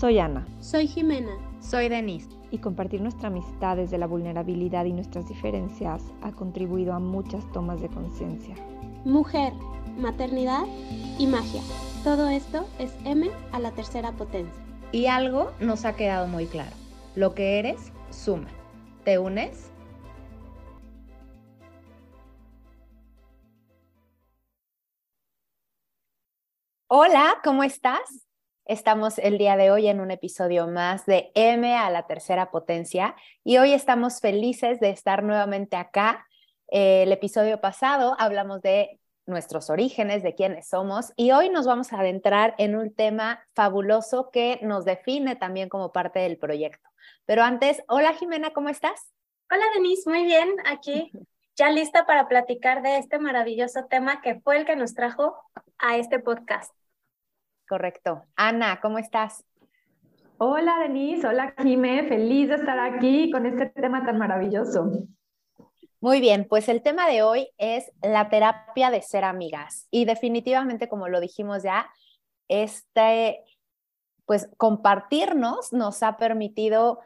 Soy Ana. Soy Jimena. Soy Denise. Y compartir nuestra amistad desde la vulnerabilidad y nuestras diferencias ha contribuido a muchas tomas de conciencia. Mujer, maternidad y magia. Todo esto es M a la tercera potencia. Y algo nos ha quedado muy claro. Lo que eres, suma. ¿Te unes? Hola, ¿cómo estás? Estamos el día de hoy en un episodio más de M a la tercera potencia y hoy estamos felices de estar nuevamente acá. el episodio pasado hablamos de nuestros orígenes, de quiénes somos y hoy nos vamos a adentrar en un tema fabuloso que nos define también como parte del proyecto. Pero antes, hola Jimena, ¿cómo estás? Hola Denise, muy bien, aquí ya lista para platicar de este maravilloso tema que fue el que nos trajo a este podcast. Correcto. Ana, ¿cómo estás? Hola Denise, hola Jime, feliz de estar aquí con este tema tan maravilloso. Muy bien, pues el tema de hoy es la terapia de ser amigas y definitivamente como lo dijimos ya, este pues compartirnos nos ha permitido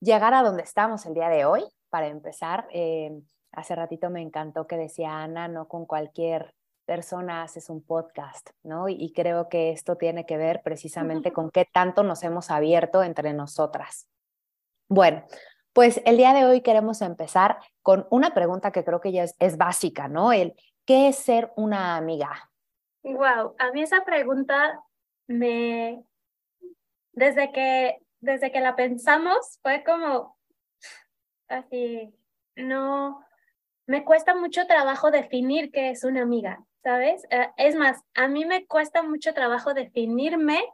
llegar a donde estamos el día de hoy. Para empezar, eh, hace ratito me encantó que decía Ana, no con cualquier persona haces un podcast, ¿no? Y, creo que esto tiene que ver precisamente con qué tanto nos hemos abierto entre nosotras. Bueno, pues el día de hoy queremos empezar con una pregunta que creo que ya es, básica, ¿no? El, ¿qué es ser una amiga? Wow, a mí esa pregunta me, desde que, desde que la pensamos, fue como así, no, me cuesta mucho trabajo definir qué es una amiga. ¿Sabes? Eh, es más, a mí me cuesta mucho trabajo definirme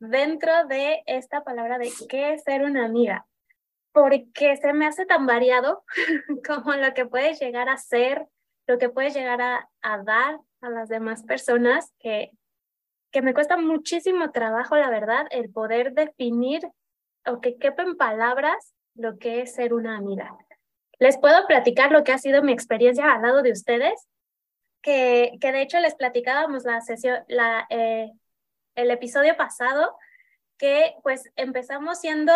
dentro de esta palabra de qué es ser una amiga, porque se me hace tan variado como lo que puedes llegar a ser, lo que puedes llegar a, dar a las demás personas, que, que me cuesta muchísimo trabajo, la verdad, el poder definir o que quepen palabras lo que es ser una amiga. Les puedo platicar lo que ha sido mi experiencia al lado de ustedes que, que de hecho les platicábamos la sesión, la, eh, el episodio pasado, que pues empezamos siendo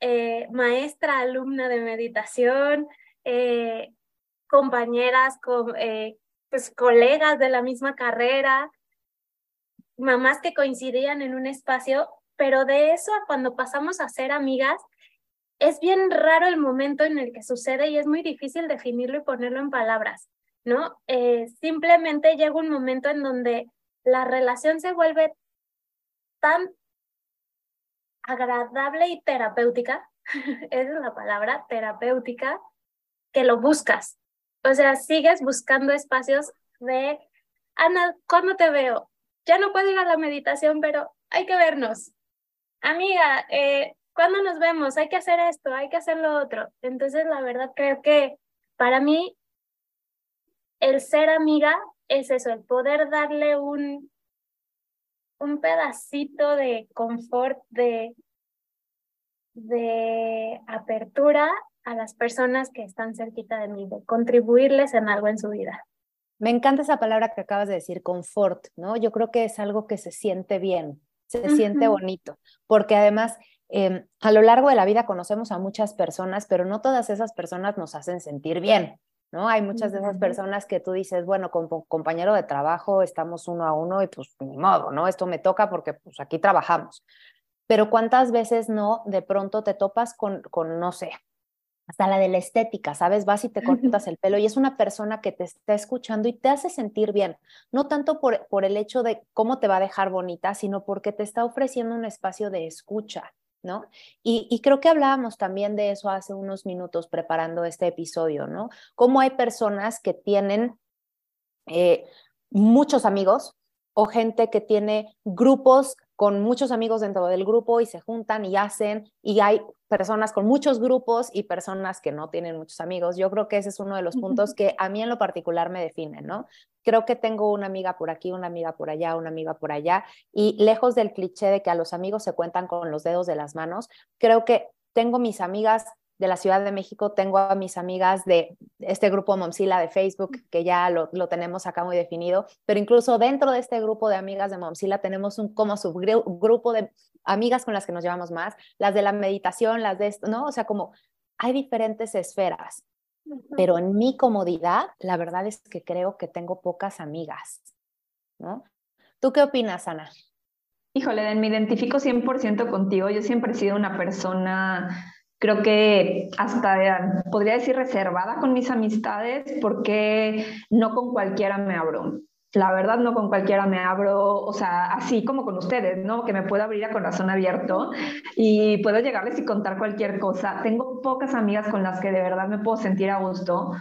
eh, maestra, alumna de meditación, eh, compañeras, con, pues colegas de la misma carrera, mamás que coincidían en un espacio, pero de eso a cuando pasamos a ser amigas, es bien raro el momento en el que sucede y es muy difícil definirlo y ponerlo en palabras. ¿No? Eh, simplemente llega un momento en donde la relación se vuelve tan agradable y terapéutica, esa es la palabra, terapéutica, que lo buscas. O sea, sigues buscando espacios de, Ana, ¿cuándo te veo? Ya no puedo ir a la meditación, pero hay que vernos. Amiga, eh, ¿cuándo nos vemos? Hay que hacer esto, hay que hacer lo otro. Entonces, la verdad, creo que para mí el ser amiga es eso, el poder darle un, un pedacito de confort, de, de apertura a las personas que están cerquita de mí, de contribuirles en algo en su vida. Me encanta esa palabra que acabas de decir, confort, ¿no? Yo creo que es algo que se siente bien, se siente bonito, porque además em, a lo largo de la vida conocemos a muchas personas, pero no todas esas personas nos hacen sentir bien. ¿No? Hay muchas de esas personas que tú dices, bueno, con compañero de trabajo estamos uno a uno y pues ni modo, ¿no? Esto me toca porque pues aquí trabajamos. Pero cuántas veces no, de pronto te topas con, con no sé, hasta la de la estética, ¿sabes? Vas y te cortas el pelo y es una persona que te está escuchando y te hace sentir bien, no tanto por, por el hecho de cómo te va a dejar bonita, sino porque te está ofreciendo un espacio de escucha, ¿no? Y, creo que hablábamos también de eso hace unos minutos preparando este episodio, ¿no? Cómo hay personas que tienen eh, muchos amigos o gente que tiene grupos con muchos amigos dentro del grupo y se juntan y hacen, y hay personas con muchos grupos y personas que no tienen muchos amigos. Yo creo que ese es uno de los puntos que a mí en lo particular me definen, ¿no? Creo que tengo una amiga por aquí, una amiga por allá, una amiga por allá, y lejos del cliché de que a los amigos se cuentan con los dedos de las manos, creo que tengo mis amigas de la Ciudad de México, tengo a mis amigas de este grupo Momsila de Facebook, que ya lo, lo, tenemos acá muy definido, pero incluso dentro de este grupo de amigas de Momsila tenemos un como subgrupo de amigas con las que nos llevamos más, las de la meditación, las de esto, ¿no? O sea, como hay diferentes esferas, pero en mi comodidad, la verdad es que creo que tengo pocas amigas, ¿no? ¿Tú qué opinas, Ana? Híjole, me identifico 100% contigo. Yo siempre he sido una persona creo que hasta podría decir reservada con mis amistades porque no con cualquiera me abro. La verdad, no con cualquiera me abro, o sea, así como con ustedes, ¿no? Que me puedo abrir a corazón abierto y puedo llegarles y contar cualquier cosa. Tengo pocas amigas con las que de verdad me puedo sentir a gusto.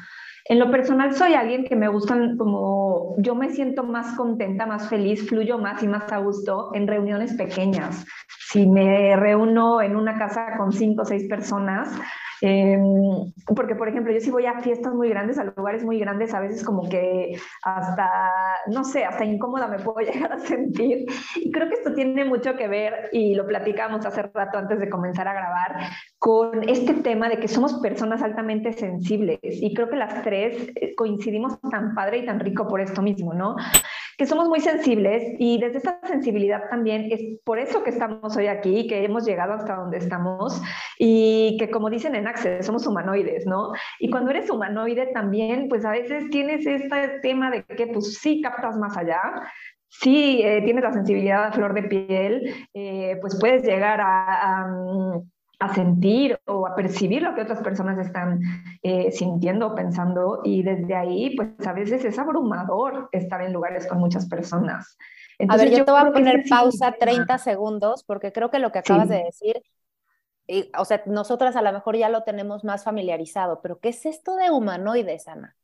En lo personal soy alguien que me gustan como yo me siento más contenta, más feliz, fluyo más y más a gusto en reuniones pequeñas. Si me reúno en una casa con cinco o seis personas, Em, porque, por ejemplo, yo si voy a fiestas muy grandes, a lugares muy grandes, a veces como que hasta, no sé, hasta incómoda me puedo llegar a sentir. Y creo que esto tiene mucho que ver, y lo platicamos hace rato antes de comenzar a grabar, con este tema de que somos personas altamente sensibles. Y creo que las tres eh, coincidimos tan padre y tan rico por esto mismo, ¿no? Que somos muy sensibles y desde esta sensibilidad también es por eso que estamos hoy aquí, que hemos llegado hasta donde estamos y que como dicen en Access, somos humanoides, ¿no? Y cuando eres humanoide también, pues a veces tienes este tema de que pues sí captas más allá, sí eh, tienes la sensibilidad a flor de piel, eh, pues puedes llegar a, a sentir o a percibir lo que otras personas están eh, sintiendo o pensando y desde ahí pues a veces es abrumador estar en lugares con muchas personas. Entonces, a ver, yo, te voy a poner pausa 30 segundos porque creo que lo que acabas de decir, o sea, nosotras a lo mejor ya lo tenemos más familiarizado, pero ¿qué es esto de humanoides, Ana?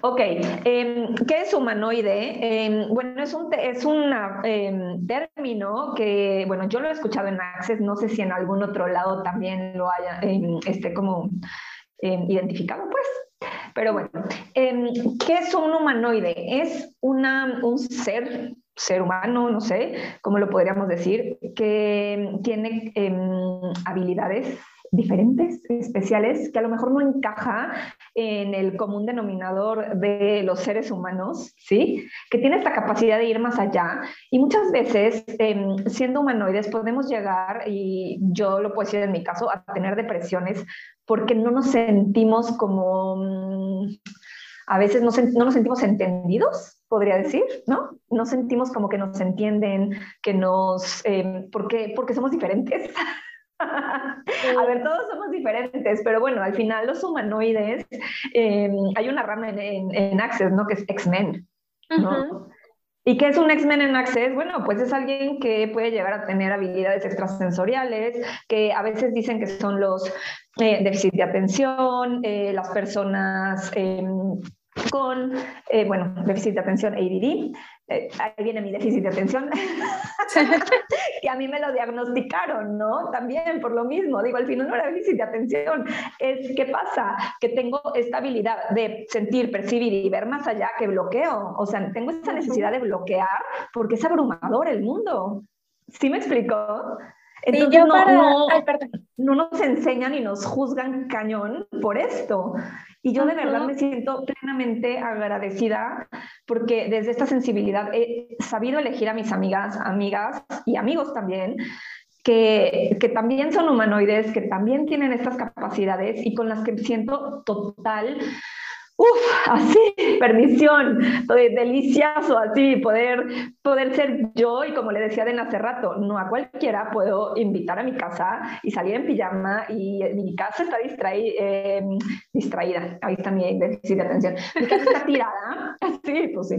Ok, em, ¿qué es humanoide? Em, bueno, es un, es un em, término que, bueno, yo lo he escuchado en Access, no sé si en algún otro lado también lo haya, este, como identificado, pues. Pero bueno, ¿qué es un humanoide? Es una, un ser, ser humano, no sé cómo lo podríamos decir, que tiene habilidades diferentes, especiales, que a lo mejor no encaja en el común denominador de los seres humanos, ¿sí? Que tiene esta capacidad de ir más allá. Y muchas veces, em, siendo humanoides, podemos llegar, y yo lo puedo decir en mi caso, a tener depresiones porque no nos sentimos como... Mm, a veces no, no, nos sentimos entendidos, podría decir, ¿no? No sentimos como que nos entienden, que nos, eh, porque, porque somos diferentes. A ver, todos somos diferentes, pero bueno, al final los humanoides, em, hay una rama en, en, Access, ¿no? Que es X-Men, ¿no? ¿Y qué es un X-Men en Access? Bueno, pues es alguien que puede llegar a tener habilidades extrasensoriales, que a veces dicen que son los eh, déficit de atención, eh, las personas em, con, eh, bueno, déficit de atención ADD. Eh, ahí viene mi déficit de atención, que a mí me lo diagnosticaron, ¿no? También por lo mismo, digo, al final no era déficit de atención, es qué pasa, que tengo esta habilidad de sentir, percibir y ver más allá que bloqueo, o sea, tengo esa necesidad de bloquear porque es abrumador el mundo. ¿Sí me explicó? Entonces, no, no, nos enseñan y nos juzgan cañón por esto. Y yo de verdad me siento plenamente agradecida porque desde esta sensibilidad he sabido elegir a mis amigas, amigas y amigos también, que, que, también son humanoides, que también tienen estas capacidades y con las que siento total Uf, así, permisión, delicioso, así, poder, poder ser yo y como le decía de hace rato, no a cualquiera puedo invitar a mi casa y salir en pijama y mi casa está eh, distraída, ahí está mi déficit de atención, mi casa está tirada, así, pues sí,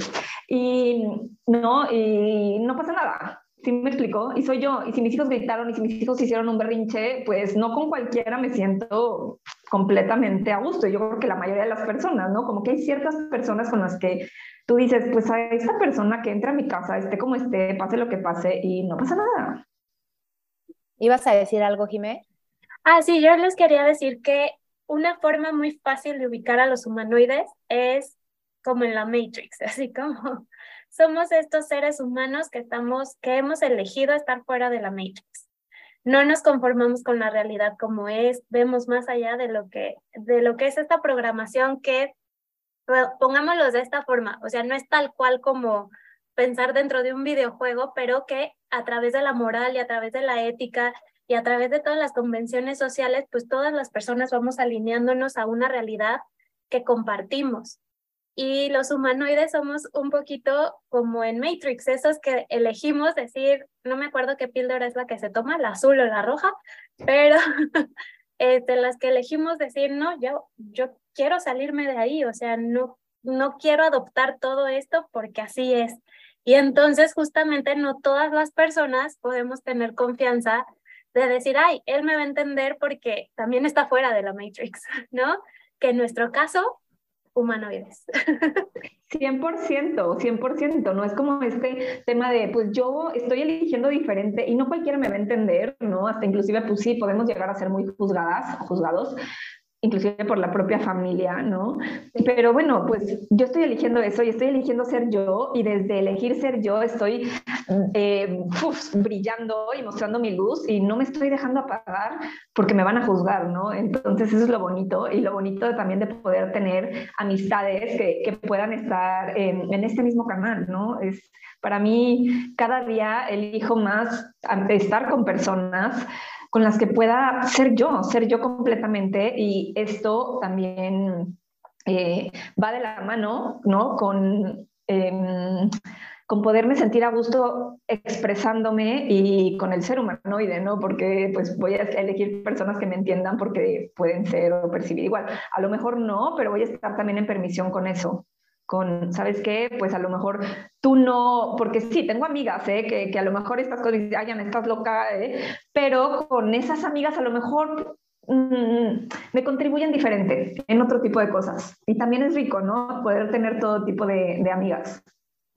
y no, y no pasa nada, ¿Sí me explicó? Y soy yo. Y si mis hijos gritaron y si mis hijos hicieron un berrinche, pues no con cualquiera me siento completamente a gusto. Yo creo que la mayoría de las personas, ¿no? Como que hay ciertas personas con las que tú dices, pues a esta persona que entra a mi casa, esté como esté, pase lo que pase y no pasa nada. ¿Ibas a decir algo, Jimé? Ah, sí, yo les quería decir que una forma muy fácil de ubicar a los humanoides es como en la Matrix, así como somos estos seres humanos que estamos, que hemos elegido estar fuera de la Matrix. no nos conformamos con la realidad como es, vemos más allá de lo que, de lo que es esta programación que, pongámoslo de esta forma, o sea, no es tal cual como pensar dentro de un videojuego, pero que a través de la moral y a través de la ética y a través de todas las convenciones sociales, pues todas las personas vamos alineándonos a una realidad que compartimos. Y los humanoides somos un poquito como en Matrix, esos que elegimos decir, no me acuerdo qué píldora es la que se toma, la azul o la roja, pero este, las que elegimos decir, no, yo, yo quiero salirme de ahí, o sea, no, no quiero adoptar todo esto porque así es. Y entonces justamente no todas las personas podemos tener confianza de decir, ay, él me va a entender porque también está fuera de la Matrix, ¿no? Que en nuestro caso, humanoides. 100%, 100%, no es como este tema de, pues yo estoy eligiendo diferente y no cualquiera me va a entender, ¿no? Hasta inclusive, pues sí, podemos llegar a ser muy juzgadas, juzgados, inclusive por la propia familia, ¿no? Pero bueno, pues yo estoy eligiendo eso y estoy eligiendo ser yo y desde elegir ser yo estoy eh, brillando y mostrando mi luz y no me estoy dejando apagar porque me van a juzgar, ¿no? Entonces eso es lo bonito y lo bonito también de poder tener amistades que, que puedan estar en, en, este mismo canal, ¿no? Es, para mí cada día elijo más estar con personas con las que pueda ser yo, ser yo completamente y esto también eh, va de la mano, ¿no? Con, em, con poderme sentir a gusto expresándome y con el ser humanoide, ¿no? Porque pues voy a elegir personas que me entiendan porque pueden ser o percibir igual. A lo mejor no, pero voy a estar también en permisión con eso con, ¿sabes qué? Pues a lo mejor tú no, porque sí, tengo amigas, ¿eh? que, que a lo mejor estas cosas, ay, estás loca, ¿eh? pero con esas amigas a lo mejor mm, me contribuyen diferente en otro tipo de cosas. Y también es rico, ¿no? Poder tener todo tipo de, de amigas.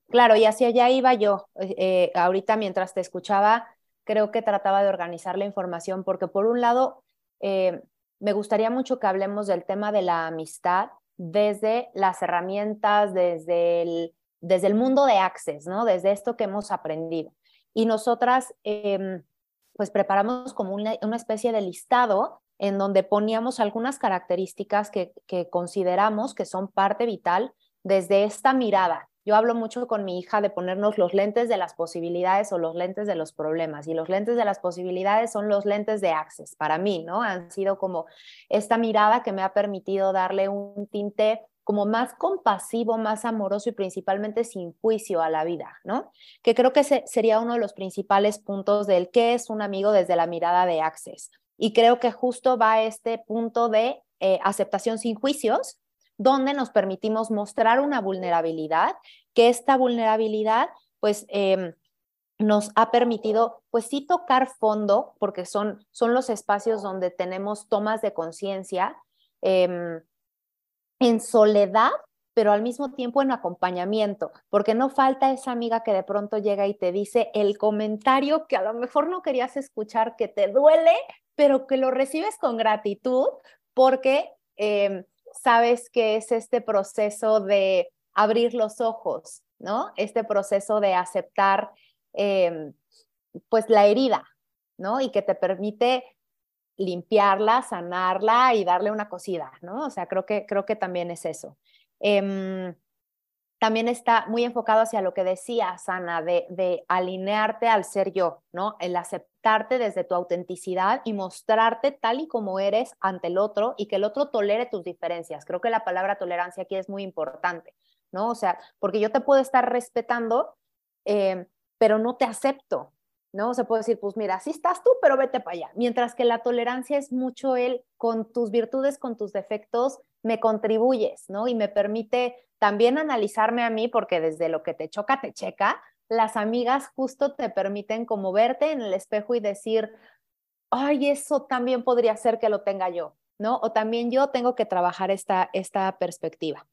Claro, y hacia allá iba yo. Eh, ahorita mientras te escuchaba, creo que trataba de organizar la información, porque por un lado, eh, me gustaría mucho que hablemos del tema de la amistad desde las herramientas, desde el, desde el mundo de Access, ¿no? Desde esto que hemos aprendido. Y nosotras, em, pues preparamos como una, una, especie de listado en donde poníamos algunas características que, que consideramos que son parte vital desde esta mirada, yo hablo mucho con mi hija de ponernos los lentes de las posibilidades o los lentes de los problemas. Y los lentes de las posibilidades son los lentes de Access para mí, ¿no? Han sido como esta mirada que me ha permitido darle un tinte como más compasivo, más amoroso y principalmente sin juicio a la vida, ¿no? Que creo que ese sería uno de los principales puntos del qué es un amigo desde la mirada de Access. Y creo que justo va este punto de eh, aceptación sin juicios, donde nos permitimos mostrar una vulnerabilidad, que esta vulnerabilidad, pues, em, nos ha permitido, pues sí, tocar fondo, porque son, son los espacios donde tenemos tomas de conciencia em, en soledad, pero al mismo tiempo en acompañamiento, porque no falta esa amiga que de pronto llega y te dice el comentario que a lo mejor no querías escuchar, que te duele, pero que lo recibes con gratitud, porque eh, sabes que es este proceso de abrir los ojos, ¿no? Este proceso de aceptar, em, pues, la herida, ¿no? Y que te permite limpiarla, sanarla y darle una cosida, ¿no? O sea, creo que, creo que también es eso. Em, también está muy enfocado hacia lo que decía Sana, de, alinearte al ser yo, ¿no? El aceptarte desde tu autenticidad y mostrarte tal y como eres ante el otro y que el otro tolere tus diferencias. Creo que la palabra tolerancia aquí es muy importante, ¿no? O sea, porque yo te puedo estar respetando, eh, pero no te acepto, ¿no? Se puede decir, pues mira, así estás tú, pero vete para allá. Mientras que la tolerancia es mucho el, con tus virtudes, con tus defectos, me contribuyes, ¿no? Y me permite también analizarme a mí, porque desde lo que te choca, te checa, las amigas justo te permiten como verte en el espejo y decir, ay, eso también podría ser que lo tenga yo, ¿no? O también yo tengo que trabajar esta, esta perspectiva.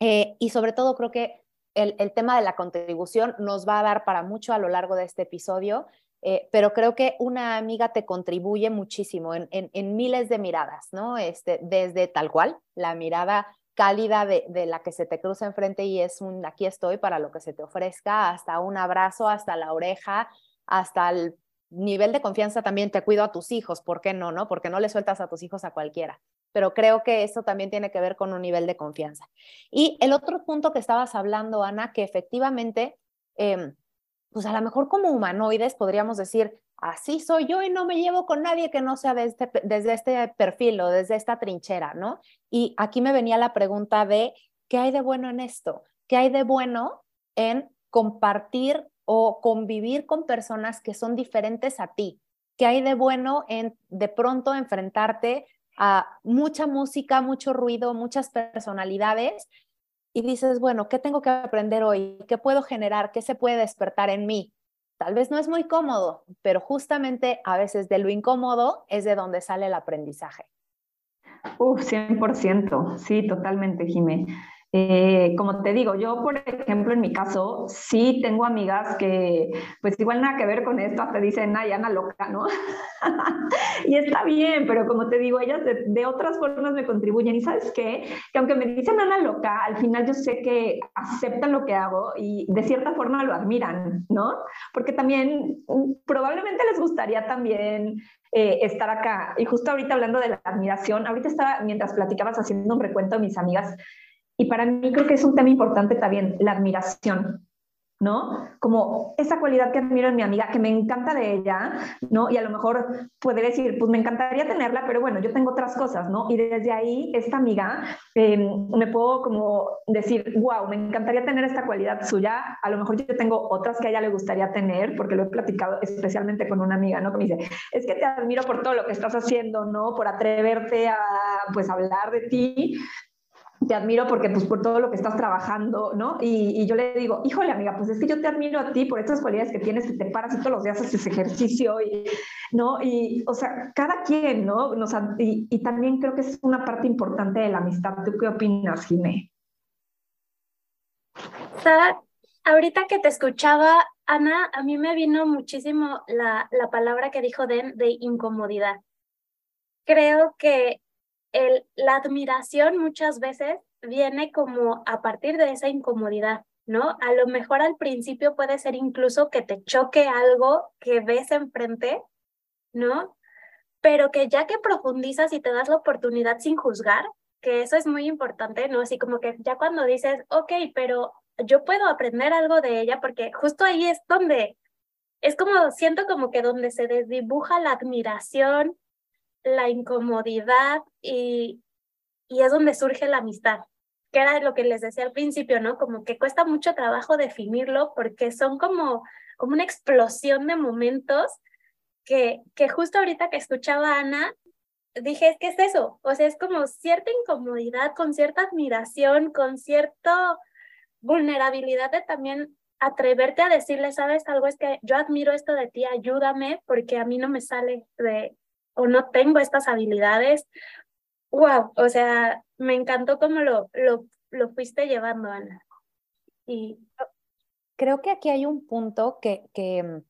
Eh, y sobre todo creo que el, el, tema de la contribución nos va a dar para mucho a lo largo de este episodio, eh, pero creo que una amiga te contribuye muchísimo en, miles de miradas, ¿no? Este, desde tal cual, la mirada cálida de, de, la que se te cruza enfrente y es un aquí estoy para lo que se te ofrezca, hasta un abrazo, hasta la oreja, hasta el nivel de confianza también te cuido a tus hijos, ¿por qué no? no? Porque no le sueltas a tus hijos a cualquiera. Pero creo que eso también tiene que ver con un nivel de confianza. Y el otro punto que estabas hablando, Ana, que efectivamente, em, pues a lo mejor como humanoides podríamos decir, así soy yo y no me llevo con nadie que no sea este desde este perfil o desde esta trinchera, ¿no? Y aquí me venía la pregunta de, ¿qué hay de bueno en esto? ¿Qué hay de bueno en compartir o convivir con personas que son diferentes a ti? ¿Qué hay de bueno en de pronto enfrentarte a mucha música, mucho ruido, muchas personalidades? Y dices, bueno, ¿qué tengo que aprender hoy? ¿Qué puedo generar? ¿Qué se puede despertar en mí? Tal vez no es muy cómodo, pero justamente a veces de lo incómodo es de donde sale el aprendizaje. Uf, 100%, sí, totalmente, Jimé. Eh, como te digo, yo, por ejemplo, en mi caso, sí tengo amigas que, pues igual nada que ver con esto, hasta dicen, ay, Ana loca, ¿no? y está bien, pero como te digo, ellas de, otras formas me contribuyen. Y sabes qué? Que aunque me dicen Ana loca, al final yo sé que aceptan lo que hago y de cierta forma lo admiran, ¿no? Porque también mm, probablemente les gustaría también eh, estar acá. Y justo ahorita hablando de la admiración, ahorita estaba, mientras platicabas haciendo un recuento de mis amigas, y para mí creo que es un tema importante también, la admiración, ¿no? Como esa cualidad que admiro en mi amiga, que me encanta de ella, ¿no? Y a lo mejor puede decir, pues me encantaría tenerla, pero bueno, yo tengo otras cosas, ¿no? Y desde ahí, esta amiga, em, me puedo como decir, wow, me encantaría tener esta cualidad suya, a lo mejor yo tengo otras que a ella le gustaría tener, porque lo he platicado especialmente con una amiga, ¿no? Que me dice, es que te admiro por todo lo que estás haciendo, ¿no? Por atreverte a, pues, hablar de ti, te admiro porque pues por todo lo que estás trabajando, ¿no? Y, yo le digo, híjole amiga, pues es que yo te admiro a ti por estas cualidades que tienes, que te paras y todos los días haces ejercicio, y, ¿no? Y, o sea, cada quien, ¿no? Nos, y, y, también creo que es una parte importante de la amistad. ¿Tú qué opinas, Jimé? ahorita que te escuchaba, Ana, a mí me vino muchísimo la, la palabra que dijo Den de incomodidad. Creo que la admiración muchas veces viene como a partir de esa incomodidad, ¿no? A lo mejor al principio puede ser incluso que te choque algo que ves enfrente, ¿no? Pero que ya que profundizas y te das la oportunidad sin juzgar, que eso es muy importante, ¿no? Así como que ya cuando dices, ok, pero yo puedo aprender algo de ella, porque justo ahí es donde, es como, siento como que donde se desdibuja la admiración, la incomodidad y, y es donde surge la amistad, que era lo que les decía al principio, ¿no? Como que cuesta mucho trabajo definirlo porque son como, como una explosión de momentos que, que justo ahorita que escuchaba a Ana, dije, ¿qué es eso? O sea, es como cierta incomodidad, con cierta admiración, con cierta vulnerabilidad de también atreverte a decirle, ¿sabes algo? Es que yo admiro esto de ti, ayúdame porque a mí no me sale de, o no tengo estas habilidades. Wow, o sea, me encantó cómo lo, lo, lo fuiste llevando, Ana. Y creo que aquí hay un punto que, que mm,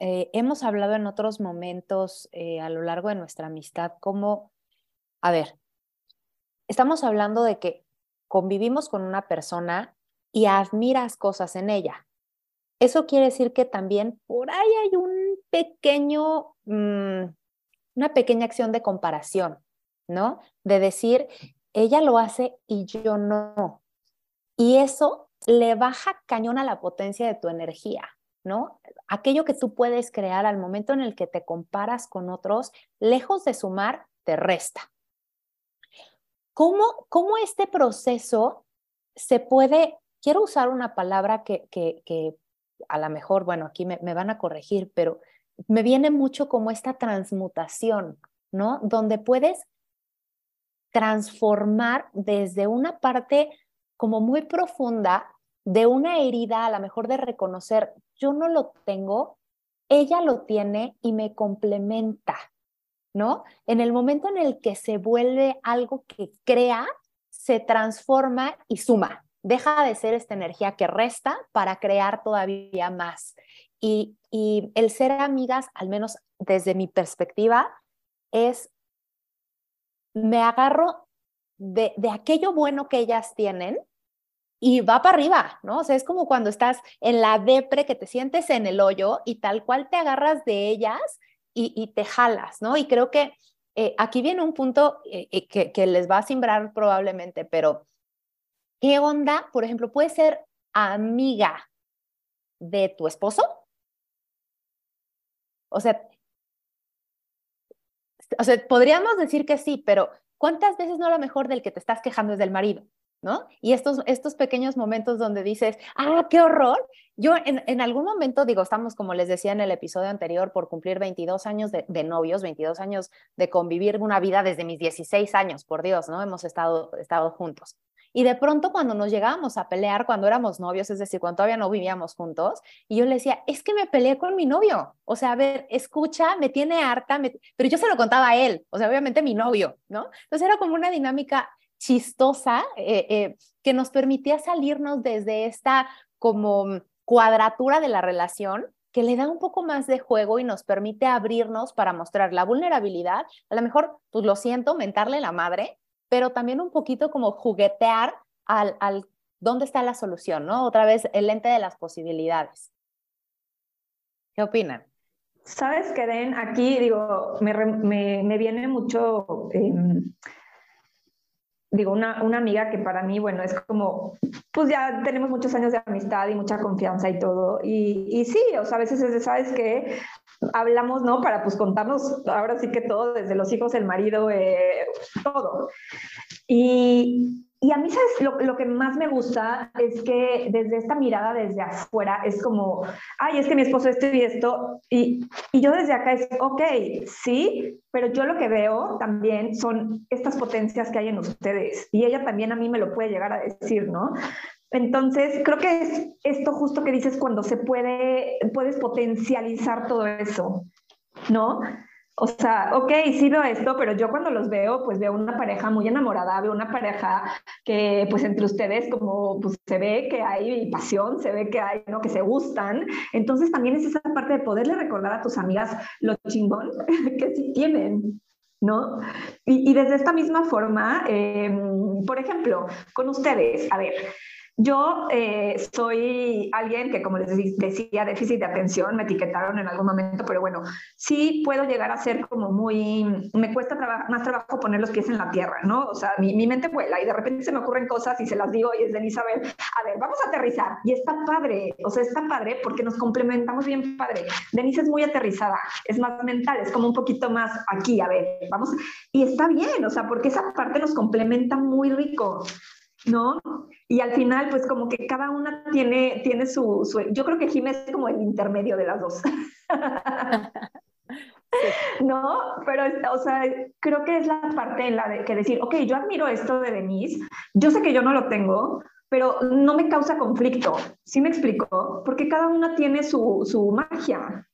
eh, hemos hablado en otros momentos eh, a lo largo de nuestra amistad, como, a ver, estamos hablando de que convivimos con una persona y admiras cosas en ella. Eso quiere decir que también por ahí hay un pequeño, mm, una pequeña acción de comparación, ¿no? De decir, ella lo hace y yo no. Y eso le baja cañón a la potencia de tu energía, ¿no? Aquello que tú puedes crear al momento en el que te comparas con otros, lejos de sumar, te resta. ¿Cómo, cómo este proceso se puede, quiero usar una palabra que, que, que a lo mejor, bueno, aquí me, me van a corregir, pero me viene mucho como esta transmutación, ¿no? Donde puedes transformar desde una parte como muy profunda de una herida, a lo mejor de reconocer, yo no lo tengo, ella lo tiene y me complementa, ¿no? En el momento en el que se vuelve algo que crea, se transforma y suma. Deja de ser esta energía que resta para crear todavía más. Y, el ser amigas, al menos desde mi perspectiva, es, me agarro de, aquello bueno que ellas tienen y va para arriba, ¿no? O sea, es como cuando estás en la depre que te sientes en el hoyo y tal cual te agarras de ellas y, te jalas, ¿no? Y creo que eh, aquí viene un punto eh, eh, que, que les va a simbrar probablemente, pero ¿qué onda? Por ejemplo, puede ser amiga de tu esposo. O sea, o sea, podríamos decir que sí, pero ¿cuántas veces no a lo mejor del que te estás quejando es del marido? ¿no? Y estos, estos pequeños momentos donde dices, ah, qué horror. Yo en, en, algún momento, digo, estamos, como les decía en el episodio anterior, por cumplir 22 años de, de, novios, 22 años de convivir una vida desde mis 16 años, por Dios, ¿no? Hemos estado, estado juntos. Y de pronto cuando nos llegábamos a pelear, cuando éramos novios, es decir, cuando todavía no vivíamos juntos, y yo le decía, es que me peleé con mi novio. O sea, a ver, escucha, me tiene harta, pero yo se lo contaba a él, o sea, obviamente mi novio, ¿no? Entonces era como una dinámica chistosa eh, eh, que nos permitía salirnos desde esta como cuadratura de la relación que le da un poco más de juego y nos permite abrirnos para mostrar la vulnerabilidad, a lo mejor, pues lo siento, mentarle la madre, pero también un poquito como juguetear al, dónde está la solución, ¿no? Otra vez el lente de las posibilidades. ¿Qué opinan? Sabes, Keren, aquí digo, me, me, me viene mucho em, digo, una, una, amiga que para mí, bueno, es como, pues ya tenemos muchos años de amistad y mucha confianza y todo. Y, y sí, o sea, a veces es de, ¿sabes qué? Hablamos, ¿no? Para pues contarnos ahora sí que todo, desde los hijos, el marido, eh, todo. Y, y a mí, ¿sabes? Lo, lo, que más me gusta es que desde esta mirada, desde afuera, es como, ay, es que mi esposo esto y esto, y, y yo desde acá es, ok, sí, pero yo lo que veo también son estas potencias que hay en ustedes, y ella también a mí me lo puede llegar a decir, ¿no? Entonces, creo que es esto justo que dices cuando se puede, puedes potencializar todo eso, ¿no? O sea, ok, sí veo esto, pero yo cuando los veo, pues veo una pareja muy enamorada, veo una pareja que pues entre ustedes como pues se ve que hay pasión, se ve que hay, ¿no? Que se gustan. Entonces también es esa parte de poderle recordar a tus amigas lo chingón que sí tienen. ¿No? Y, y desde esta misma forma, eh, por ejemplo, con ustedes, a ver, yo eh, soy alguien que, como les decía, déficit de atención, me etiquetaron en algún momento, pero bueno, sí puedo llegar a ser como muy, me cuesta más trabajo poner los pies en la tierra, ¿no? O sea, mi, mi, mente vuela y de repente se me ocurren cosas y se las digo y es de Isabel, a ver, vamos a aterrizar. Y está padre, o sea, está padre porque nos complementamos bien padre. Denise es muy aterrizada, es más mental, es como un poquito más aquí, a ver, vamos. Y está bien, o sea, porque esa parte nos complementa muy rico. ¿No? Y al final, pues como que cada una tiene, tiene su, Yo creo que Jiménez es como el intermedio de las dos. ¿No? Pero, o sea, creo que es la parte en la de que decir, ok, yo admiro esto de Denise, yo sé que yo no lo tengo, pero no me causa conflicto. ¿Sí me explico? Porque cada una tiene su, su magia.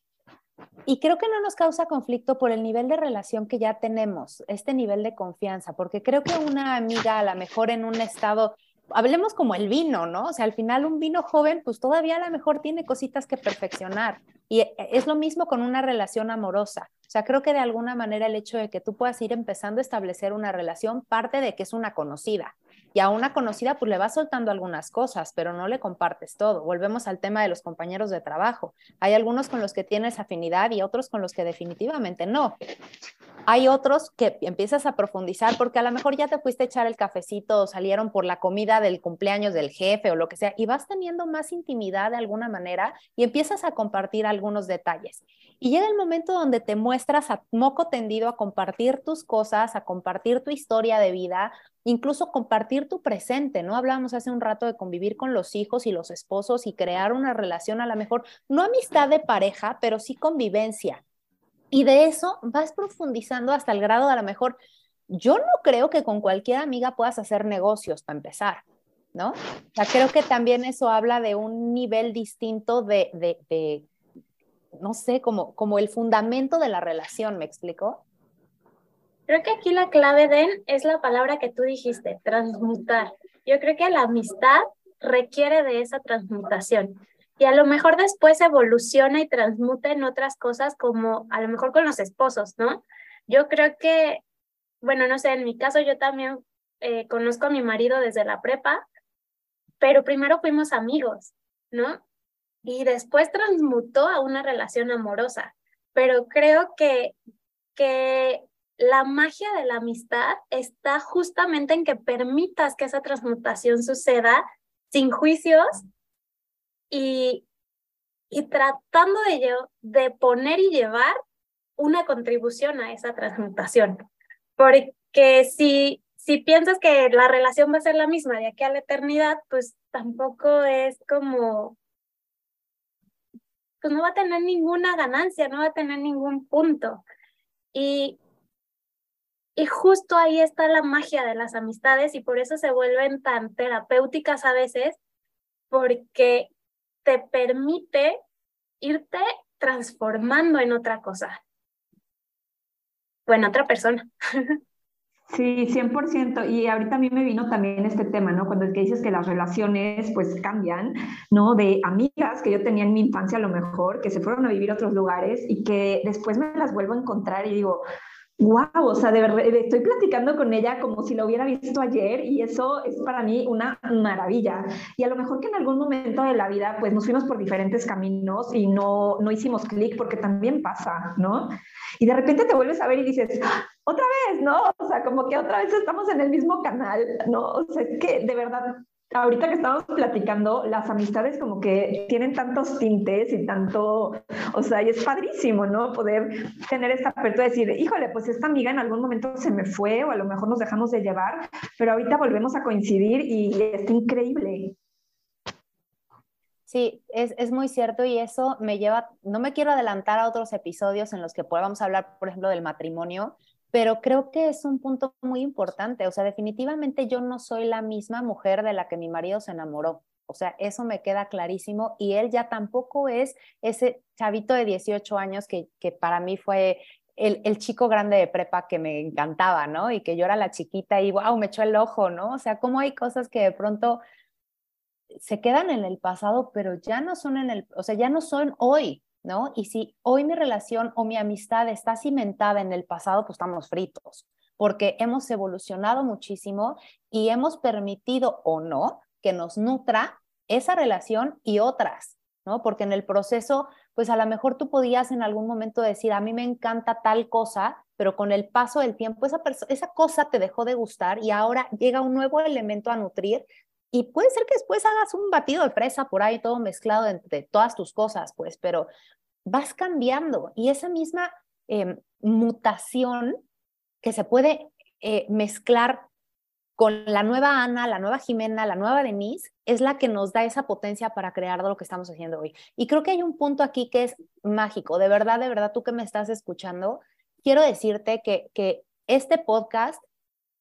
Y creo que no nos causa conflicto por el nivel de relación que ya tenemos, este nivel de confianza, porque creo que una amiga a lo mejor en un estado, hablemos como el vino, ¿no? O sea, al final un vino joven, pues todavía a lo mejor tiene cositas que perfeccionar. Y e, es lo mismo con una relación amorosa. O sea, creo que de alguna manera el hecho de que tú puedas ir empezando a establecer una relación parte de que es una conocida y a una conocida pues le vas soltando algunas cosas, pero no le compartes todo. Volvemos al tema de los compañeros de trabajo. Hay algunos con los que tienes afinidad y otros con los que definitivamente no. Hay otros que empiezas a profundizar porque a lo mejor ya te fuiste a echar el cafecito o salieron por la comida del cumpleaños del jefe o lo que sea y vas teniendo más intimidad de alguna manera y empiezas a compartir algunos detalles. Y llega el momento donde te muestras a moco tendido a compartir tus cosas, a compartir tu historia de vida, incluso compartir tu presente, ¿no? Hablábamos hace un rato de convivir con los hijos y los esposos y crear una relación a lo mejor, no amistad de pareja, pero sí convivencia. Y de eso vas profundizando hasta el grado de a lo mejor, yo no creo que con cualquier amiga puedas hacer negocios para empezar, ¿no? O creo que también eso habla de un nivel distinto de, de, de no sé, como, como el fundamento de la relación, ¿me explico? Creo que aquí la clave, Den, es la palabra que tú dijiste, transmutar. Yo creo que la amistad requiere de esa transmutación. Y a lo mejor después evoluciona y transmuta en otras cosas, como a lo mejor con los esposos, ¿no? Yo creo que, bueno, no sé, en mi caso yo también eh, conozco a mi marido desde la prepa pero primero fuimos amigos, ¿no? Y después transmutó a una relación amorosa. Pero creo que, que la magia de la amistad está justamente en que permitas que esa transmutación suceda sin juicios y, y tratando de, de poner y llevar una contribución a esa transmutación. Porque si, si piensas que la relación va a ser la misma de aquí a la eternidad, pues tampoco es como, pues no va a tener ninguna ganancia, no va a tener ningún punto. Y, y justo ahí está la magia de las amistades y por eso se vuelven tan terapéuticas a veces, porque te permite irte transformando en otra cosa o en otra persona. Sí, 100%. Y ahorita a mí me vino también este tema, ¿no? Cuando es que dices que las relaciones pues cambian, ¿no? De amigas que yo tenía en mi infancia a lo mejor, que se fueron a vivir a otros lugares y que después me las vuelvo a encontrar y digo, wow, o sea, de verdad, estoy platicando con ella como si la hubiera visto ayer y eso es para mí una maravilla. Y a lo mejor que en algún momento de la vida, pues nos fuimos por diferentes caminos y no, no hicimos clic porque también pasa, ¿no? Y de repente te vuelves a ver y dices, ¡Ah! otra vez, ¿no? O sea, como que otra vez estamos en el mismo canal, ¿no? O sea, es que de verdad ahorita que estamos platicando, las amistades como que tienen tantos tintes y tanto, o sea, y es padrísimo, ¿no? Poder tener esta apertura de decir, híjole, pues esta amiga en algún momento se me fue o a lo mejor nos dejamos de llevar, pero ahorita volvemos a coincidir y es increíble. Sí, es, es, muy cierto y eso me lleva, no me quiero adelantar a otros episodios en los que podamos hablar, por ejemplo, del matrimonio, pero creo que es un punto muy importante. O sea, definitivamente yo no soy la misma mujer de la que mi marido se enamoró. O sea, eso me queda clarísimo y él ya tampoco es ese chavito de 18 años que, que para mí fue el, el, chico grande de prepa que me encantaba, ¿no? Y que yo era la chiquita y wow, me echó el ojo, ¿no? O sea, cómo hay cosas que de pronto se quedan en el pasado, pero ya no son en el, o sea, ya no son hoy, ¿no? Y si hoy mi relación o mi amistad está cimentada en el pasado, pues estamos fritos, porque hemos evolucionado muchísimo y hemos permitido o no que nos nutra esa relación y otras, ¿no? Porque en el proceso, pues a lo mejor tú podías en algún momento decir, a mí me encanta tal cosa, pero con el paso del tiempo esa, esa cosa te dejó de gustar y ahora llega un nuevo elemento a nutrir y puede ser que después hagas un batido de fresa por ahí todo mezclado entre todas tus cosas, pues, pero vas cambiando y esa misma em, mutación que se puede eh, mezclar con la nueva Ana, la nueva Jimena, la nueva Denise, es la que nos da esa potencia para crear lo que estamos haciendo hoy. Y creo que hay un punto aquí que es mágico. De verdad, de verdad, tú que me estás escuchando, quiero decirte que, que este podcast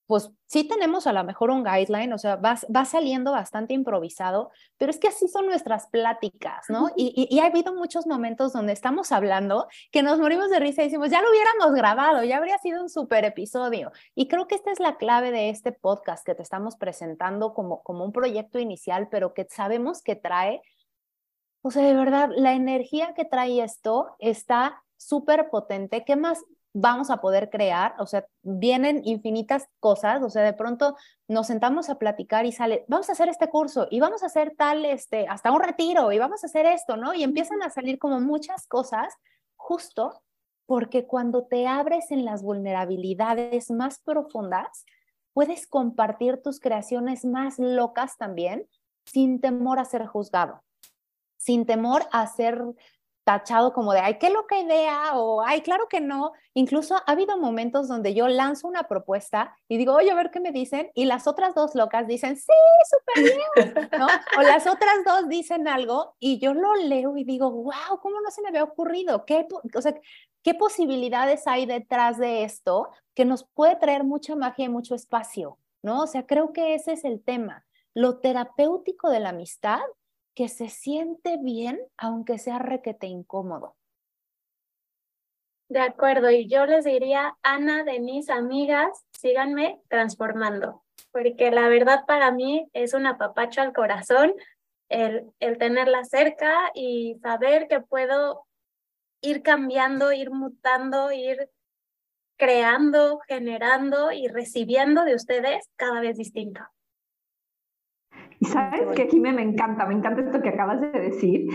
pues sí tenemos a lo mejor un guideline, o sea, va, va saliendo bastante improvisado, pero es que así son nuestras pláticas, ¿no? Y, y, ha habido muchos momentos donde estamos hablando que nos morimos de risa y decimos, ya lo hubiéramos grabado, ya habría sido un super episodio. Y creo que esta es la clave de este podcast que te estamos presentando como, como un proyecto inicial, pero que sabemos que trae, o sea, de verdad, la energía que trae esto está súper potente. ¿Qué más vamos a poder crear, o sea, vienen infinitas cosas, o sea, de pronto nos sentamos a platicar y sale, vamos a hacer este curso y vamos a hacer tal, este, hasta un retiro y vamos a hacer esto, ¿no? Y empiezan a salir como muchas cosas justo porque cuando te abres en las vulnerabilidades más profundas, puedes compartir tus creaciones más locas también sin temor a ser juzgado, sin temor a ser tachado como de, ay, qué loca idea, o ay, claro que no. Incluso ha habido momentos donde yo lanzo una propuesta y digo, oye, a ver qué me dicen, y las otras dos locas dicen, sí, súper bien, ¿no? O las otras dos dicen algo y yo lo leo y digo, wow, ¿cómo no se me había ocurrido? ¿Qué, o sea, ¿qué posibilidades hay detrás de esto que nos puede traer mucha magia y mucho espacio? ¿No? O sea, creo que ese es el tema. Lo terapéutico de la amistad que se siente bien, aunque sea requete incómodo. De acuerdo, y yo les diría, Ana, de mis amigas, síganme transformando, porque la verdad para mí es un apapacho al corazón el, el tenerla cerca y saber que puedo ir cambiando, ir mutando, ir creando, generando y recibiendo de ustedes cada vez distinto. Y sabes que Jimé me encanta, me encanta esto que acabas de decir,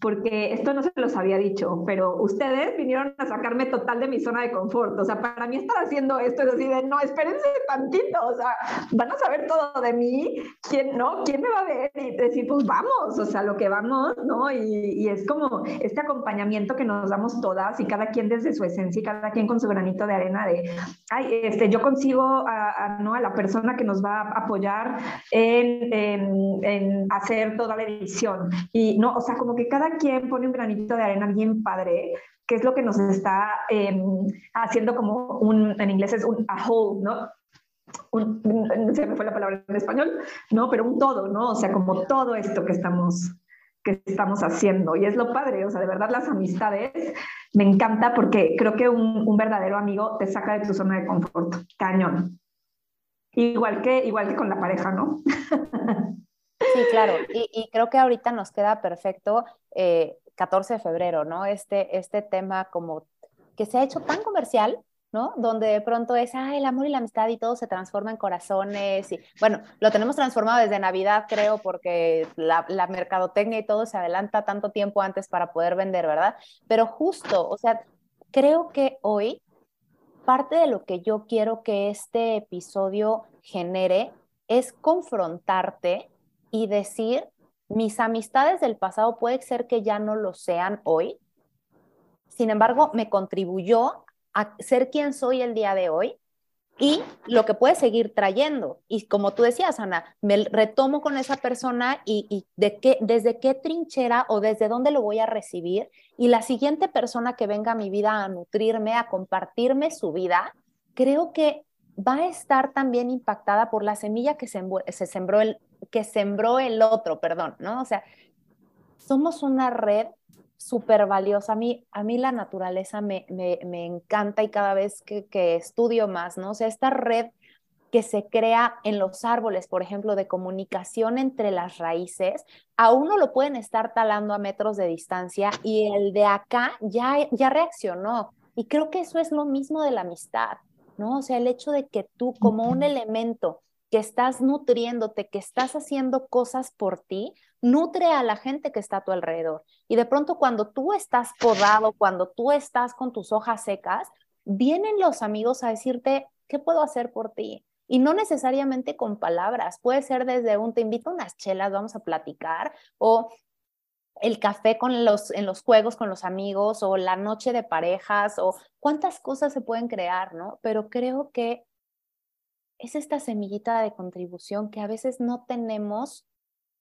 porque esto no se los había dicho, pero ustedes vinieron a sacarme total de mi zona de confort. O sea, para mí estar haciendo esto es así de, no, espérense tantito, o sea, van a saber todo de mí, quién no, quién me va a ver y decir, pues vamos, o sea, lo que vamos, ¿no? Y, y es como este acompañamiento que nos damos todas y cada quien desde su esencia y cada quien con su granito de arena de, ay, este, yo consigo a, ¿no? a la persona que nos va a apoyar en, en, en hacer toda la edición. Y no, o sea, como que cada quien pone un granito de arena bien padre, que es lo que nos está em, haciendo como un, en inglés es un a whole, ¿no? Un, se me fue la palabra en español, ¿no? Pero un todo, ¿no? O sea, como todo esto que estamos, que estamos haciendo. Y es lo padre, o sea, de verdad las amistades me encanta porque creo que un, un verdadero amigo te saca de tu zona de confort, cañón. Igual que, igual que con la pareja, ¿no? Sí, claro, y, creo que ahorita nos queda perfecto 14 eh, de febrero, ¿no? Este, este tema como que se ha hecho tan comercial, ¿no? Donde de pronto es, ah, el amor y la amistad y todo se transforma en corazones y, bueno, lo tenemos transformado desde Navidad, creo, porque la, la mercadotecnia y todo se adelanta tanto tiempo antes para poder vender, ¿verdad? Pero justo, o sea, creo que hoy parte de lo que yo quiero que este episodio genere es confrontarte y decir, mis amistades del pasado puede ser que ya no lo sean hoy, sin embargo, me contribuyó a ser quien soy el día de hoy y lo que puede seguir trayendo. Y como tú decías, Ana, me retomo con esa persona y, de qué, desde qué trinchera o desde dónde lo voy a recibir. Y la siguiente persona que venga a mi vida a nutrirme, a compartirme su vida, creo que va a estar también impactada por la semilla que se, se sembró el, que sembró el otro, perdón, ¿no? O sea, somos una red súper valiosa. A mí, a mí la naturaleza me, me, encanta y cada vez que, que, estudio más, ¿no? O sea, esta red que se crea en los árboles, por ejemplo, de comunicación entre las raíces, a uno lo pueden estar talando a metros de distancia y el de acá ya, ya reaccionó. Y creo que eso es lo mismo de la amistad, ¿no? O sea, el hecho de que tú como un elemento que estás nutriéndote, que estás haciendo cosas por ti, nutre a la gente que está a tu alrededor. Y de pronto cuando tú estás podado, cuando tú estás con tus hojas secas, vienen los amigos a decirte, ¿qué puedo hacer por ti? Y no necesariamente con palabras, puede ser desde un te invito a unas chelas, vamos a platicar, o el café con los, en los juegos con los amigos, o la noche de parejas, o cuántas cosas se pueden crear, ¿no? Pero creo que es esta semillita de contribución que a veces no tenemos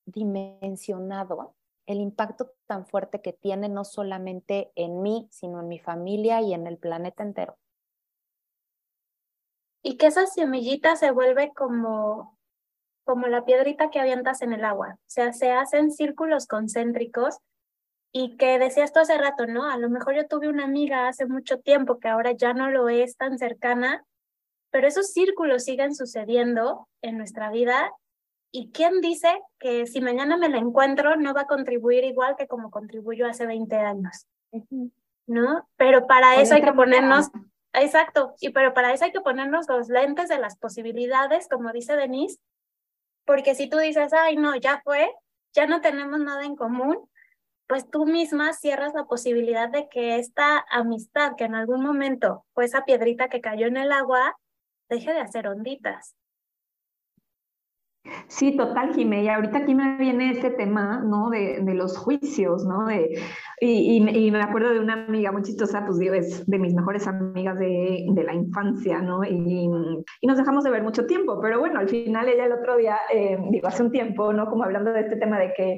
dimensionado el impacto tan fuerte que tiene no solamente en mí, sino en mi familia y en el planeta entero. Y que esa semillita se vuelve como, como la piedrita que avientas en el agua. O sea, se hacen círculos concéntricos y que decías tú hace rato, ¿no? A lo mejor yo tuve una amiga hace mucho tiempo que ahora ya no lo es tan cercana pero esos círculos siguen sucediendo en nuestra vida. Y quién dice que si mañana me la encuentro no va a contribuir igual que como contribuyó hace 20 años, ¿no? Pero para eso hay que ponernos, exacto, y pero para eso hay que ponernos los lentes de las posibilidades, como dice Denise, porque si tú dices, ay, no, ya fue, ya no tenemos nada en común, pues tú misma cierras la posibilidad de que esta amistad que en algún momento fue esa piedrita que cayó en el agua, deje de hacer onditas. Sí, total, Jimé. Y ahorita aquí me viene este tema, ¿no? De, los juicios, ¿no? De, y, me acuerdo de una amiga muy chistosa, pues digo, es de mis mejores amigas de, la infancia, ¿no? Y, y, nos dejamos de ver mucho tiempo, pero bueno, al final ella el otro día, eh, digo, hace un tiempo, ¿no? Como hablando de este tema de que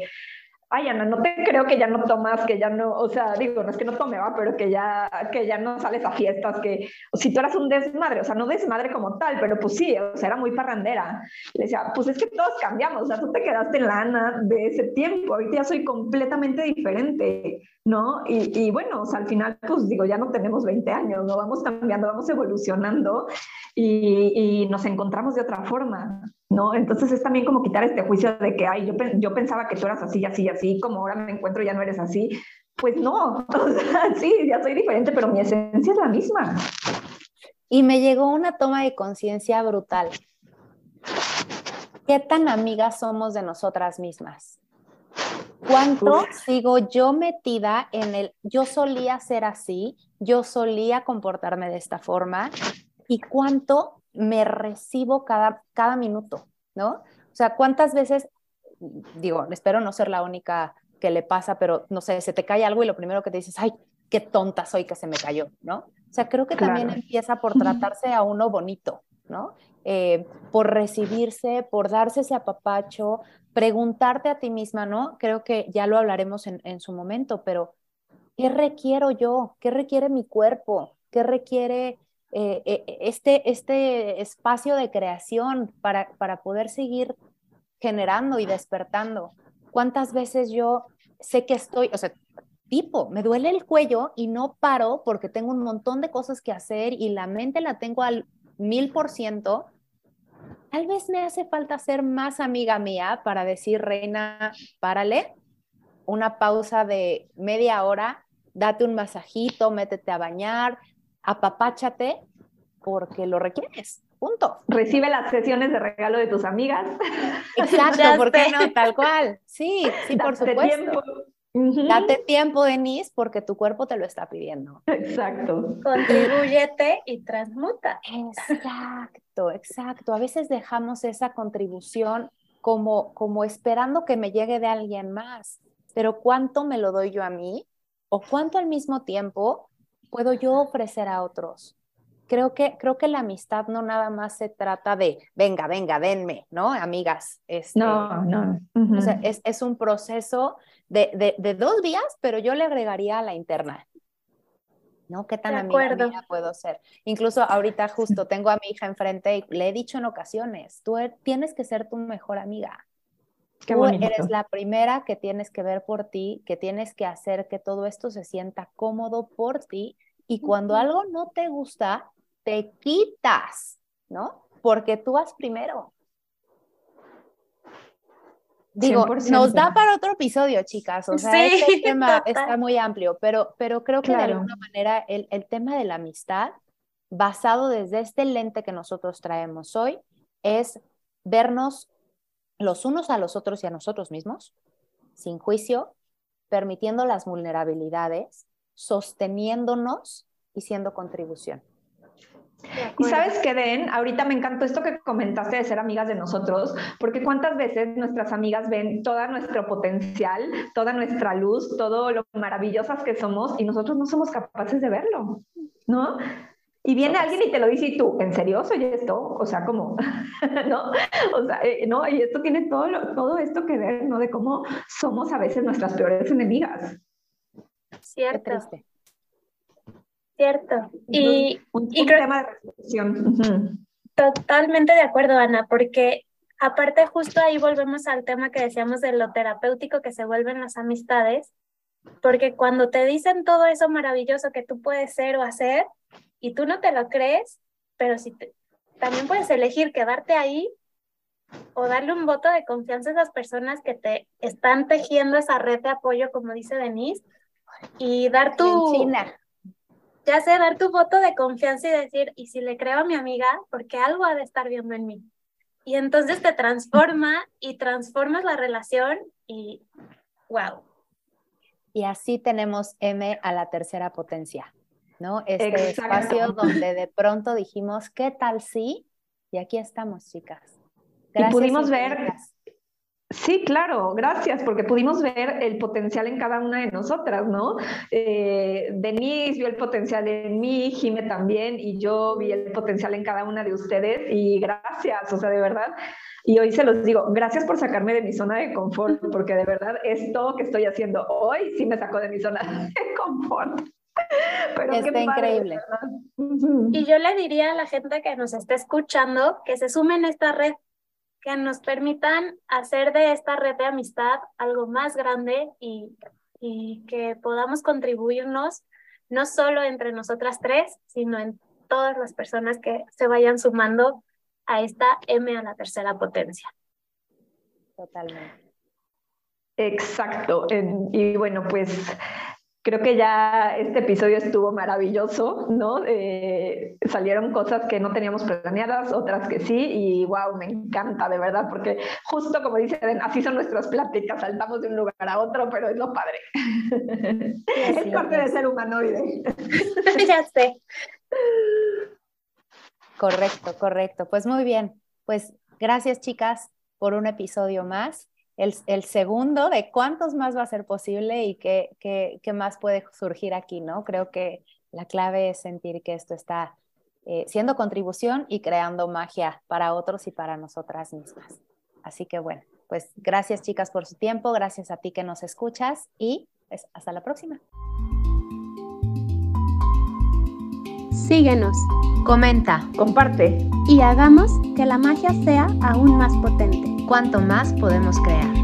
ay Ana, no te creo que ya no tomas, que ya no, o sea, digo, no es que no tome, va, pero que ya, que ya no sales a fiestas, que si tú eras un desmadre, o sea, no desmadre como tal, pero pues sí, o sea, era muy parrandera. Le decía, pues es que todos cambiamos, o sea, tú te quedaste en la Ana de ese tiempo, ahorita ya soy completamente diferente, ¿no? Y, y bueno, o sea, al final, pues digo, ya no tenemos 20 años, ¿no? Vamos cambiando, vamos evolucionando y, y nos encontramos de otra forma. ¿No? Entonces es también como quitar este juicio de que, ay, yo, yo pensaba que tú eras así, así, así, como ahora me encuentro ya no eres así. Pues no, o sea, sí, ya soy diferente, pero mi esencia es la misma. Y me llegó una toma de conciencia brutal. ¿qué tan amigas somos de nosotras mismas? ¿Cuánto sigo yo metida en el, yo solía ser así, yo solía comportarme de esta forma y cuánto me recibo cada, cada minuto, ¿no? O sea, ¿cuántas veces, digo, espero no ser la única que le pasa, pero no sé, se te cae algo y lo primero que te dices, ay, qué tonta soy que se me cayó, ¿no? O sea, creo que también empieza por tratarse a uno bonito, ¿no? Eh, por recibirse, por darse ese apapacho, preguntarte a ti misma, ¿no? Creo que ya lo hablaremos en, en su momento, pero ¿qué requiero yo? ¿Qué requiere mi cuerpo? ¿Qué requiere eh, eh, este, este espacio de creación para, para poder seguir generando y despertando? ¿Cuántas veces yo sé que estoy, o sea, tipo, me duele el cuello y no paro porque tengo un montón de cosas que hacer y la mente la tengo al mil por ciento, tal vez me hace falta ser más amiga mía para decir, reina, párale, una pausa de media hora, date un masajito, métete a bañar, apapáchate, porque lo requieres. Punto. Recibe las sesiones de regalo de tus amigas. Exacto, ¿por qué no? Tal cual. Sí, sí, por supuesto. Tiempo. Date tiempo, Denise, porque tu cuerpo te lo está pidiendo. Exacto. Contribúyete y transmuta. Exacto, exacto. A veces dejamos esa contribución como, como esperando que me llegue de alguien más, pero ¿cuánto me lo doy yo a mí? ¿O cuánto al mismo tiempo puedo yo ofrecer a otros? Creo que, creo que la amistad no nada más se trata de, venga, venga, denme, ¿no? Amigas. Este, no, no. O sea, es, es un proceso de, de, dos días, pero yo le agregaría a la interna. ¿No? ¿Qué tan amiga puedo ser? Incluso ahorita justo tengo a mi hija enfrente y le he dicho en ocasiones, tú er, tienes que ser tu mejor amiga. Qué tú eres la primera que tienes que ver por ti, que tienes que hacer que todo esto se sienta cómodo por ti y cuando algo no te gusta, te quitas, ¿no? Porque tú vas primero. Digo, nos da para otro episodio, chicas. O sea, este tema está muy amplio, pero, pero creo que de alguna manera el, el tema de la amistad, basado desde este lente que nosotros traemos hoy, es vernos los unos a los otros y a nosotros mismos, sin juicio, permitiendo las vulnerabilidades, sosteniéndonos y siendo contribución. Y sabes qué, Den, ahorita me encantó esto que comentaste de ser amigas de nosotros, porque cuántas veces nuestras amigas ven todo nuestro potencial, toda nuestra luz, todo lo maravillosas que somos y nosotros no somos capaces de verlo, ¿no? Y viene alguien y te lo dice y tú, ¿en serio soy esto? O sea, como, ¿no? O sea, eh, no, y esto tiene todo, todo esto que ver, ¿no? De cómo somos a veces nuestras peores enemigas. Cierto. Cierto. Y, un, tema de reflexión. Totalmente de acuerdo, Ana, porque aparte justo ahí volvemos al tema que decíamos de lo terapéutico que se vuelven las amistades, porque cuando te dicen todo eso maravilloso que tú puedes ser o hacer y tú no te lo crees, pero si también puedes elegir quedarte ahí o darle un voto de confianza a esas personas que te están tejiendo esa red de apoyo, como dice Denise, y dar tu, ya sé, dar tu voto de confianza y decir, y si le creo a mi amiga, porque algo ha de estar viendo en mí. Y entonces te transforma y transformas la relación y wow. Y así tenemos M a la tercera potencia, ¿no? Este espacio donde de pronto dijimos, ¿qué tal si? Y aquí estamos, chicas. y pudimos ver Sí, claro, gracias, porque pudimos ver el potencial en cada una de nosotras, ¿no? Eh, Denise vio el potencial en mí, Jime también, y yo vi el potencial en cada una de ustedes, y gracias, o sea, de verdad. Y hoy se los digo, gracias por sacarme de mi zona de confort, porque de verdad esto que estoy haciendo hoy sí me sacó de mi zona de confort. Pero Está increíble. Y yo le diría a la gente que nos está escuchando que se sumen a esta red que nos permitan hacer de esta red de amistad algo más grande y, y que podamos contribuirnos no solo entre nosotras tres, sino en todas las personas que se vayan sumando a esta M a la tercera potencia. Totalmente. Exacto. Y bueno, pues creo que ya este episodio estuvo maravilloso, ¿no? Eh, salieron cosas que no teníamos planeadas, otras que sí, y wow, me encanta de verdad, porque justo como dicen, así son nuestras pláticas, saltamos de un lugar a otro, pero es lo padre. es parte de ser humanoide. ya sé. Correcto, correcto. Pues muy bien. Pues gracias chicas por un episodio más el, segundo de cuántos más va a ser posible y qué, qué, más puede surgir aquí, ¿no? Creo que la clave es sentir que esto está eh, siendo contribución y creando magia para otros y para nosotras mismas. Así que bueno, pues gracias chicas por su tiempo, gracias a ti que nos escuchas y pues hasta la próxima. Síguenos, comenta, comparte y hagamos que la magia sea aún más potente cuánto más podemos crear.